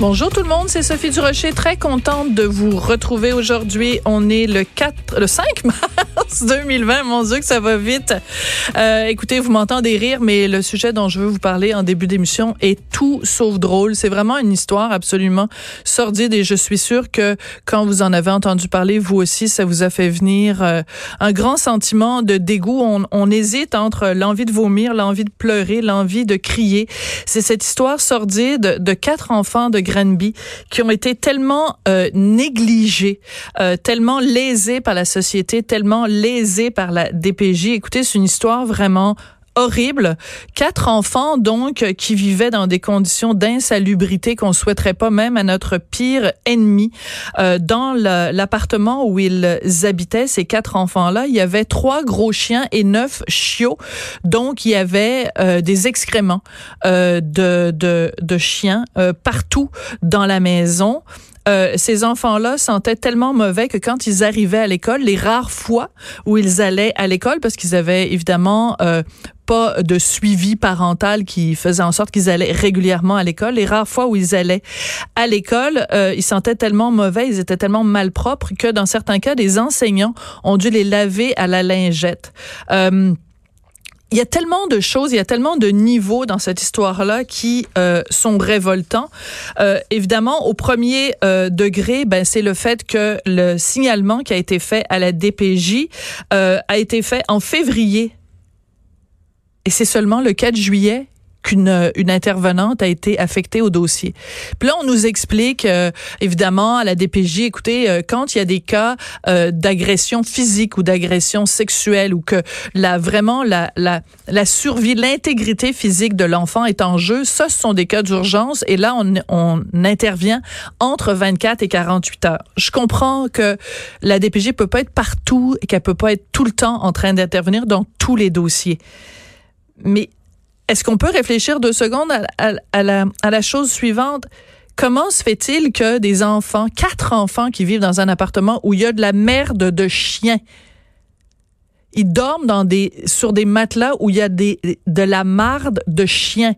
Bonjour tout le monde, c'est Sophie Durocher, très contente de vous retrouver aujourd'hui. On est le 4, le 5 mars 2020, mon Dieu que ça va vite. Euh, écoutez, vous m'entendez rire, mais le sujet dont je veux vous parler en début d'émission est tout sauf drôle. C'est vraiment une histoire absolument sordide et je suis sûre que quand vous en avez entendu parler, vous aussi, ça vous a fait venir euh, un grand sentiment de dégoût. On, on hésite entre l'envie de vomir, l'envie de pleurer, l'envie de crier. C'est cette histoire sordide de quatre enfants de Qui ont été tellement euh, négligés, euh, tellement lésés par la société, tellement lésés par la DPJ. Écoutez, c'est une histoire vraiment horrible. Quatre enfants, donc, qui vivaient dans des conditions d'insalubrité qu'on souhaiterait pas même à notre pire ennemi. Euh, dans l'appartement où ils habitaient, ces quatre enfants-là, il y avait trois gros chiens et neuf chiots. Donc, il y avait euh, des excréments euh, de, de, de chiens euh, partout dans la maison. Euh, ces enfants-là sentaient tellement mauvais que quand ils arrivaient à l'école, les rares fois où ils allaient à l'école, parce qu'ils avaient évidemment euh, pas de suivi parental qui faisait en sorte qu'ils allaient régulièrement à l'école. Les rares fois où ils allaient à l'école, euh, ils sentaient tellement mauvais, ils étaient tellement malpropres que dans certains cas, des enseignants ont dû les laver à la lingette. Euh, il y a tellement de choses, il y a tellement de niveaux dans cette histoire-là qui euh, sont révoltants. Euh, évidemment, au premier euh, degré, ben c'est le fait que le signalement qui a été fait à la DPJ euh, a été fait en février. Et c'est seulement le 4 juillet qu'une une intervenante a été affectée au dossier. Puis là, on nous explique, euh, évidemment, à la DPJ, écoutez, euh, quand il y a des cas euh, d'agression physique ou d'agression sexuelle ou que la vraiment la la, la survie, l'intégrité physique de l'enfant est en jeu, ça, ce sont des cas d'urgence. Et là, on, on intervient entre 24 et 48 heures. Je comprends que la DPJ peut pas être partout et qu'elle peut pas être tout le temps en train d'intervenir dans tous les dossiers. Mais est-ce qu'on peut réfléchir deux secondes à, la, chose suivante? Comment se fait-il que des enfants, quatre enfants qui vivent dans un appartement où il y a de la merde de chiens, ils dorment sur des matelas où il y a des, de la marde de chiens?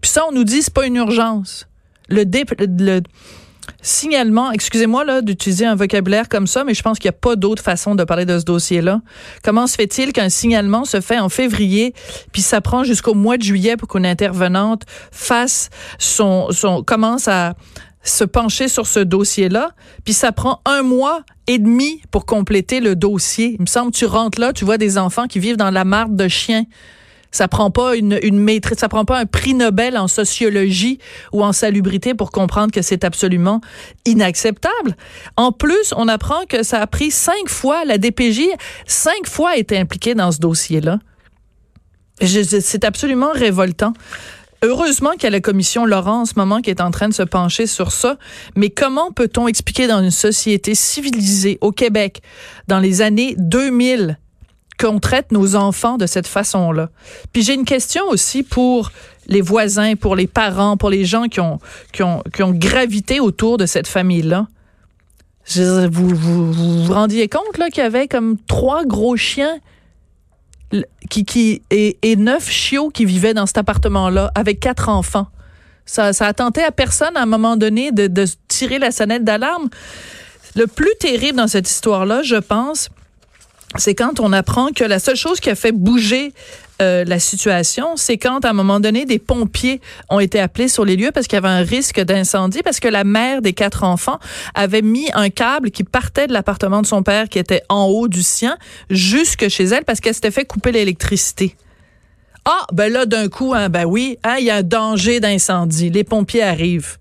Puis ça, on nous dit, c'est pas une urgence. Le, dé, le, signalement, excusez-moi là d'utiliser un vocabulaire comme ça, mais je pense qu'il n'y a pas d'autre façon de parler de ce dossier-là. Comment se fait-il qu'un signalement se fait en février, puis ça prend jusqu'au mois de juillet pour qu'une intervenante fasse son, son commence à se pencher sur ce dossier-là, puis ça prend un mois et demi pour compléter le dossier? Il me semble tu rentres là, tu vois des enfants qui vivent dans la marde de chiens. Ça prend pas une, maîtrise, ça prend pas un prix Nobel en sociologie ou en salubrité pour comprendre que c'est absolument inacceptable. En plus, on apprend que ça a pris cinq fois, la DPJ, cinq fois a été impliquée dans ce dossier-là. C'est absolument révoltant. Heureusement qu'il y a la commission Laurent en ce moment qui est en train de se pencher sur ça. Mais comment peut-on expliquer dans une société civilisée au Québec, dans les années 2000, qu'on traite nos enfants de cette façon-là. Puis j'ai une question aussi pour les voisins, pour les parents, pour les gens qui ont, qui ont, qui ont gravité autour de cette famille-là. Vous, vous, vous rendiez compte là qu'il y avait comme trois gros chiens qui, qui et, et neuf chiots qui vivaient dans cet appartement-là avec quatre enfants? Ça, ça a tenté à personne à un moment donné de, de tirer la sonnette d'alarme. Le plus terrible dans cette histoire-là, je pense, c'est quand on apprend que la seule chose qui a fait bouger euh, la situation, c'est quand à un moment donné des pompiers ont été appelés sur les lieux parce qu'il y avait un risque d'incendie parce que la mère des quatre enfants avait mis un câble qui partait de l'appartement de son père qui était en haut du sien jusque chez elle parce qu'elle s'était fait couper l'électricité. Ah, ben là d'un coup, hein, ben oui, hein, il y a un danger d'incendie. Les pompiers arrivent.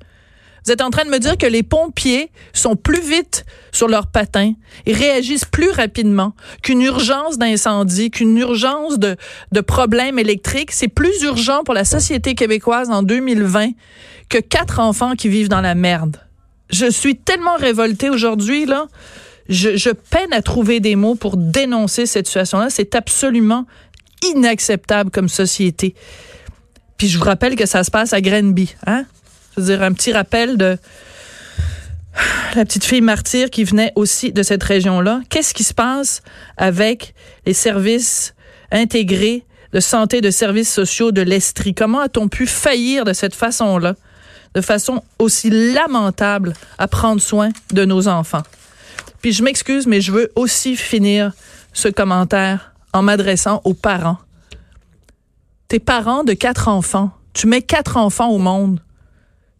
Vous êtes en train de me dire que les pompiers sont plus vite sur leurs patins et réagissent plus rapidement qu'une urgence d'incendie, qu'une urgence de, de problèmes électriques. C'est plus urgent pour la société québécoise en 2020 que quatre enfants qui vivent dans la merde. Je suis tellement révoltée aujourd'hui, là. Je, je peine à trouver des mots pour dénoncer cette situation-là. C'est absolument inacceptable comme société. Puis je vous rappelle que ça se passe à Grenby, hein? Je veux dire, un petit rappel de la petite fille martyre qui venait aussi de cette région-là. Qu'est-ce qui se passe avec les services intégrés de santé, de services sociaux de l'Estrie? Comment a-t-on pu faillir de cette façon-là, de façon aussi lamentable à prendre soin de nos enfants? Puis je m'excuse, mais je veux aussi finir ce commentaire en m'adressant aux parents. Tes parents de quatre enfants, tu mets quatre enfants au monde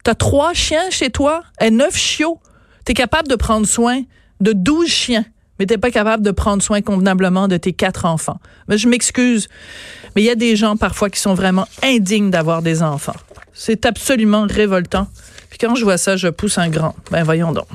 T'as trois chiens chez toi et neuf chiots. T'es capable de prendre soin de douze chiens, mais t'es pas capable de prendre soin convenablement de tes quatre enfants. Mais je m'excuse, mais il y a des gens parfois qui sont vraiment indignes d'avoir des enfants. C'est absolument révoltant. Puis quand je vois ça, je pousse un grand. Ben voyons donc.